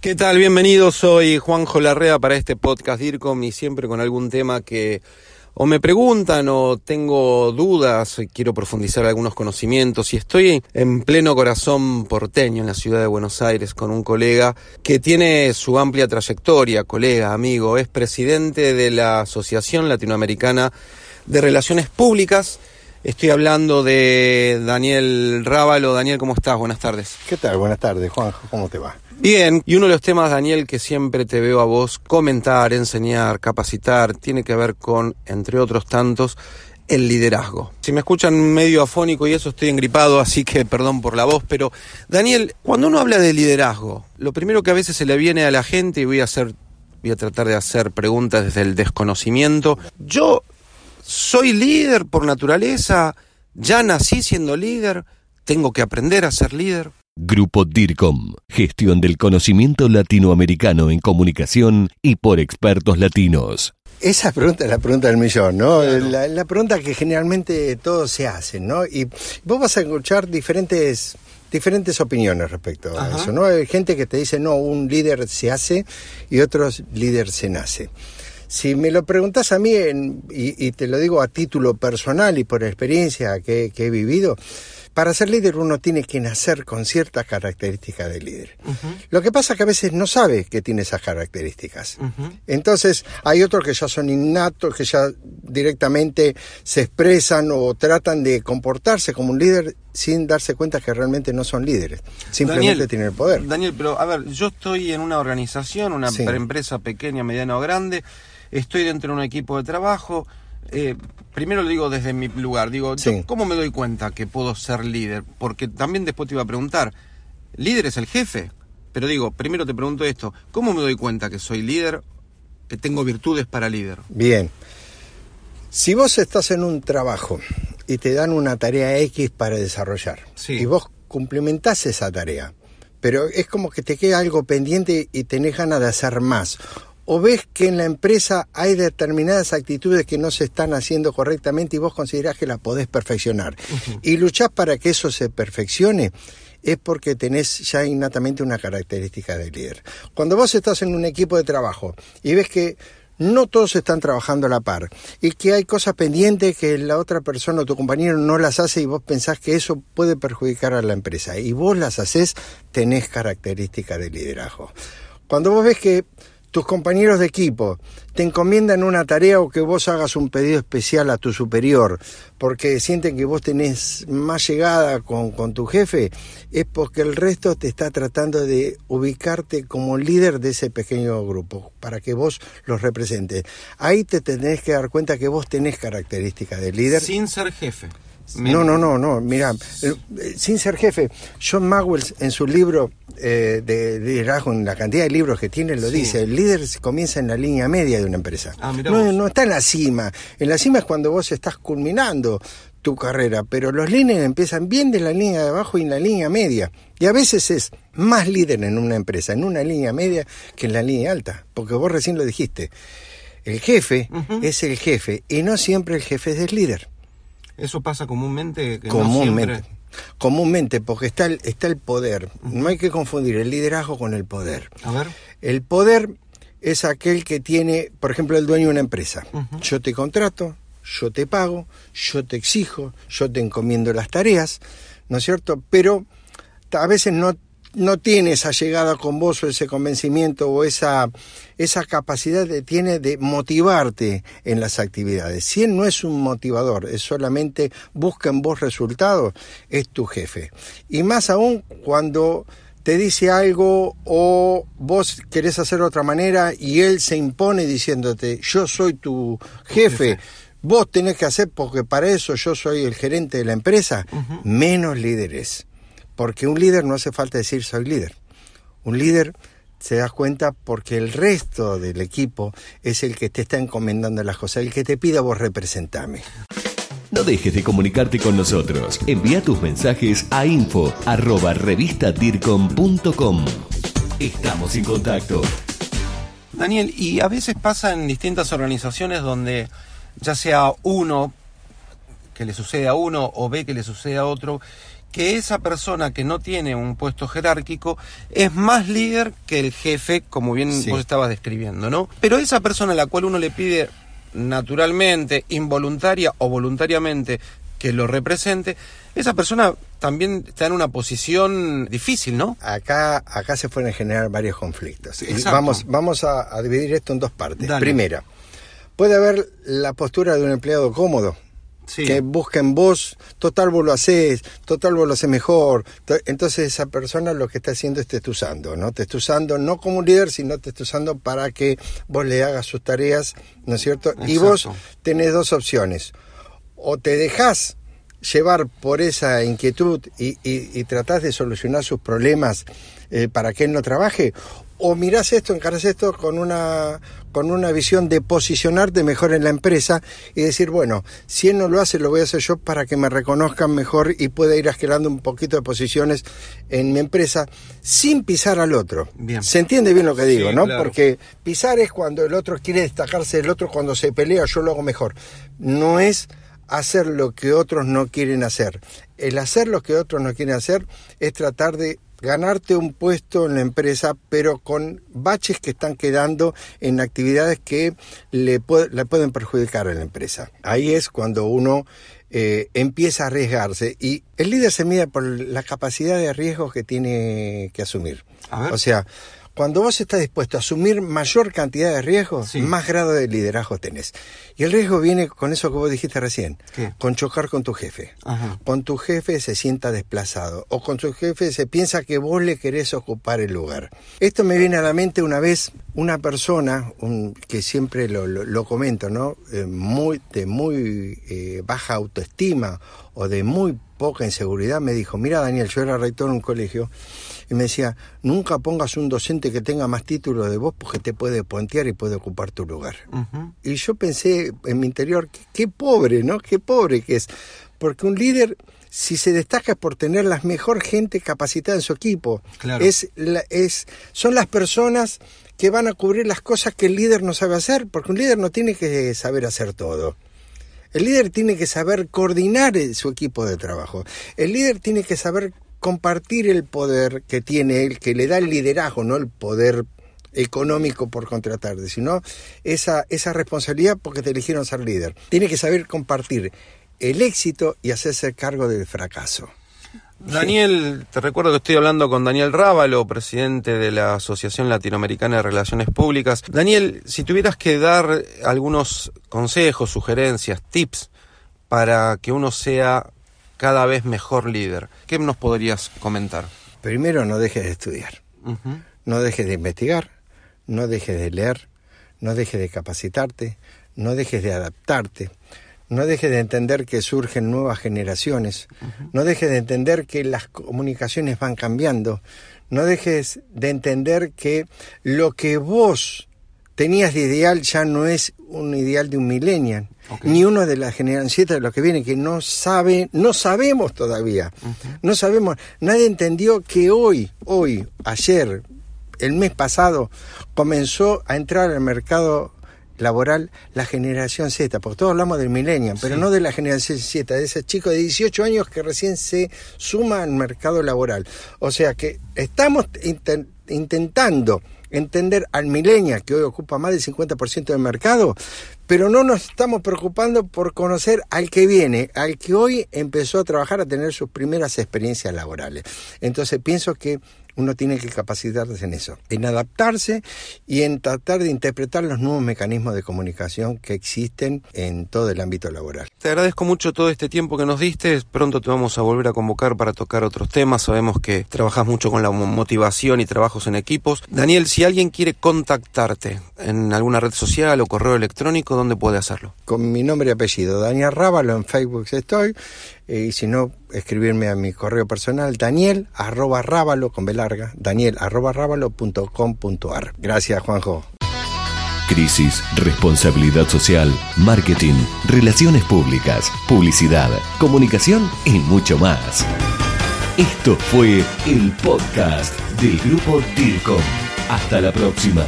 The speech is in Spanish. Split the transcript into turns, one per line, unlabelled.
¿Qué tal? Bienvenidos, soy Juanjo Larrea para este podcast DIRCOM y siempre con algún tema que o me preguntan o tengo dudas, quiero profundizar algunos conocimientos y estoy en pleno corazón porteño en la ciudad de Buenos Aires con un colega que tiene su amplia trayectoria, colega, amigo, es presidente de la Asociación Latinoamericana de Relaciones Públicas. Estoy hablando de Daniel Rábalo. Daniel, ¿cómo estás? Buenas tardes.
¿Qué tal? Buenas tardes, Juanjo. ¿Cómo te va?
Bien, y uno de los temas, Daniel, que siempre te veo a vos comentar, enseñar, capacitar, tiene que ver con, entre otros tantos, el liderazgo. Si me escuchan medio afónico y eso estoy engripado, así que perdón por la voz, pero Daniel, cuando uno habla de liderazgo, lo primero que a veces se le viene a la gente, y voy a hacer, voy a tratar de hacer preguntas desde el desconocimiento. Yo soy líder por naturaleza, ya nací siendo líder, tengo que aprender a ser líder.
Grupo DIRCOM, gestión del conocimiento latinoamericano en comunicación y por expertos latinos.
Esa pregunta es la pregunta del millón, ¿no? La, la, pregunta que generalmente todos se hacen, ¿no? Y vos vas a escuchar diferentes diferentes opiniones respecto a eso, ¿no? Hay gente que te dice, no, un líder se hace y otros líder se nace. Si me lo preguntas a mí, en, y, y, te lo digo a título personal y por experiencia que, que he vivido, para ser líder uno tiene que nacer con ciertas características de líder. Uh -huh. Lo que pasa es que a veces no sabe que tiene esas características. Uh -huh. Entonces hay otros que ya son innatos, que ya directamente se expresan o tratan de comportarse como un líder sin darse cuenta que realmente no son líderes. Simplemente
Daniel,
tienen el poder.
Daniel, pero a ver, yo estoy en una organización, una sí. empresa pequeña, mediana o grande, estoy dentro de un equipo de trabajo. Eh, primero lo digo desde mi lugar, digo, sí. ¿cómo me doy cuenta que puedo ser líder? Porque también después te iba a preguntar, líder es el jefe, pero digo, primero te pregunto esto, ¿cómo me doy cuenta que soy líder, que tengo virtudes para líder?
Bien, si vos estás en un trabajo y te dan una tarea X para desarrollar, sí. y vos cumplimentás esa tarea, pero es como que te queda algo pendiente y tenés ganas de hacer más o ves que en la empresa hay determinadas actitudes que no se están haciendo correctamente y vos considerás que las podés perfeccionar uh -huh. y luchás para que eso se perfeccione, es porque tenés ya innatamente una característica de líder. Cuando vos estás en un equipo de trabajo y ves que no todos están trabajando a la par y que hay cosas pendientes que la otra persona o tu compañero no las hace y vos pensás que eso puede perjudicar a la empresa y vos las haces, tenés características de liderazgo. Cuando vos ves que tus compañeros de equipo te encomiendan una tarea o que vos hagas un pedido especial a tu superior porque sienten que vos tenés más llegada con, con, tu jefe, es porque el resto te está tratando de ubicarte como líder de ese pequeño grupo, para que vos los representes. Ahí te tenés que dar cuenta que vos tenés características de líder.
Sin ser jefe.
No, no, no, no, mira, eh, sin ser jefe, John Maxwell en su libro eh, de liderazgo, en la cantidad de libros que tiene, lo sí. dice, el líder comienza en la línea media de una empresa.
Ah,
no, no está en la cima, en la cima es cuando vos estás culminando tu carrera, pero los líderes empiezan bien de la línea de abajo y en la línea media. Y a veces es más líder en una empresa, en una línea media, que en la línea alta, porque vos recién lo dijiste. El jefe uh -huh. es el jefe y no siempre el jefe es el líder.
Eso pasa comúnmente. Que
comúnmente.
No siempre...
Comúnmente, porque está el, está el poder. Uh -huh. No hay que confundir el liderazgo con el poder.
A ver.
El poder es aquel que tiene, por ejemplo, el dueño de una empresa. Uh -huh. Yo te contrato, yo te pago, yo te exijo, yo te encomiendo las tareas, ¿no es cierto? Pero a veces no no tiene esa llegada con vos o ese convencimiento o esa, esa capacidad que tiene de motivarte en las actividades. Si él no es un motivador, es solamente busca en vos resultados, es tu jefe. Y más aún cuando te dice algo o vos querés hacer de otra manera y él se impone diciéndote, yo soy tu jefe. Vos tenés que hacer porque para eso yo soy el gerente de la empresa, uh -huh. menos líderes. Porque un líder no hace falta decir soy líder. Un líder se das cuenta porque el resto del equipo es el que te está encomendando las cosas, el que te pida vos representame.
No dejes de comunicarte con nosotros. Envía tus mensajes a info arroba revistadircom.com. Estamos en contacto.
Daniel, y a veces pasa en distintas organizaciones donde ya sea uno que le sucede a uno o ve que le sucede a otro, que esa persona que no tiene un puesto jerárquico es más líder que el jefe, como bien vos estabas describiendo, ¿no? Pero esa persona a la cual uno le pide naturalmente, involuntaria o voluntariamente que lo represente, esa persona también está en una posición difícil, ¿no?
Acá, acá se pueden generar varios conflictos. vamos, vamos a, dividir esto en dos partes. Primera, puede haber la postura de un empleado cómodo, que busca en vos, total vos lo haces, total vos lo haces mejor. Entonces esa persona lo que está haciendo es te está usando, ¿no? Te está usando no como un líder, sino te está usando para que vos le hagas sus tareas, ¿no es cierto? Y vos tenés dos opciones. O te dejás llevar por esa inquietud y, y, tratás de solucionar sus problemas eh, para que él no trabaje, o mirás esto, encarás esto con una, con una visión de posicionarte mejor en la empresa y decir, bueno, si él no lo hace, lo voy a hacer yo para que me reconozcan mejor y pueda ir escalando un poquito de posiciones en mi empresa sin pisar al otro. Bien. Se entiende bien lo que digo, ¿no? Porque pisar es cuando el otro quiere destacarse del otro, cuando se pelea yo lo hago mejor. No es hacer lo que otros no quieren hacer. El hacer lo que otros no quieren hacer es tratar de ganarte un puesto en la empresa, pero con baches que están quedando en actividades que le, pueden perjudicar a la empresa. Ahí es cuando uno eh, empieza a arriesgarse y el líder se mide por la capacidad de riesgo que tiene que asumir. O sea, cuando vos estás dispuesto a asumir mayor cantidad de riesgos, más grado de liderazgo tenés. Y el riesgo viene con eso que vos dijiste recién, con chocar con tu jefe. Con tu jefe se sienta desplazado o con tu jefe se piensa que vos le querés ocupar el lugar. Esto me viene a la mente una vez una persona que siempre lo, comento, ¿no? Eh, muy, de muy eh, baja autoestima o de muy poca inseguridad, me dijo, mira Daniel, yo era rector en un colegio y me decía, nunca pongas un docente que tenga más título de vos porque te puede puentear y puede ocupar tu lugar. Y yo pensé en mi interior, qué, pobre, ¿no? Qué pobre que es. Porque un líder si se destaca es por tener la mejor gente capacitada en su equipo. Es, es, son las personas que van a cubrir las cosas que el líder no sabe hacer, porque un líder no tiene que saber hacer todo. El líder tiene que saber coordinar su equipo de trabajo. El líder tiene que saber compartir el poder que tiene él, que le da el liderazgo, no el poder económico por contratarte, sino esa, esa responsabilidad porque te eligieron ser líder. Tiene que saber compartir el éxito y hacerse cargo del fracaso.
Daniel, te recuerdo que estoy hablando con Daniel Rábalo, presidente de la Asociación Latinoamericana de Relaciones Públicas. Daniel, si tuvieras que dar algunos consejos, sugerencias, tips para que uno sea cada vez mejor líder. ¿Qué nos podrías comentar?
Primero, no dejes de estudiar, no dejes de investigar, no dejes de leer, no dejes de capacitarte, no dejes de adaptarte, no dejes de entender que surgen nuevas generaciones, no dejes de entender que las comunicaciones van cambiando, no dejes de entender que lo que vos tenías de ideal ya no es un ideal de un millennial, ni uno de la generación 7 de los que viene, que no sabe, no sabemos todavía, no sabemos, nadie entendió que hoy, hoy, ayer, el mes pasado, comenzó a entrar al mercado laboral la generación Z, porque todos hablamos del millennial, pero no de la generación Z, de ese chico de 18 años que recién se suma al mercado laboral. O sea que estamos intentando entender al millennial, que hoy ocupa más del 50% del mercado, pero no nos estamos preocupando por conocer al que viene, al que hoy empezó a trabajar, a tener sus primeras experiencias laborales. Entonces pienso que uno tiene que capacitarse en eso, en adaptarse y en tratar de interpretar los nuevos mecanismos de comunicación que existen en todo el ámbito laboral.
Te agradezco mucho todo este tiempo que nos diste, pronto te vamos a volver a convocar para tocar otros temas, sabemos que trabajas mucho con la motivación y trabajos en equipos. Daniel, si alguien quiere contactarte en alguna red social o correo electrónico, ¿dónde puede hacerlo?
Con mi nombre y apellido, Daniel Rábalo, en Facebook estoy, eh, y si no, escribirme a mi correo personal, daniel arroba rábalo, con B larga, daniel arroba rábalo.com.ar. Gracias, Juanjo.
Crisis, responsabilidad social, marketing, relaciones públicas, publicidad, comunicación y mucho más. Esto fue el podcast del grupo DIRCOM. Hasta la próxima.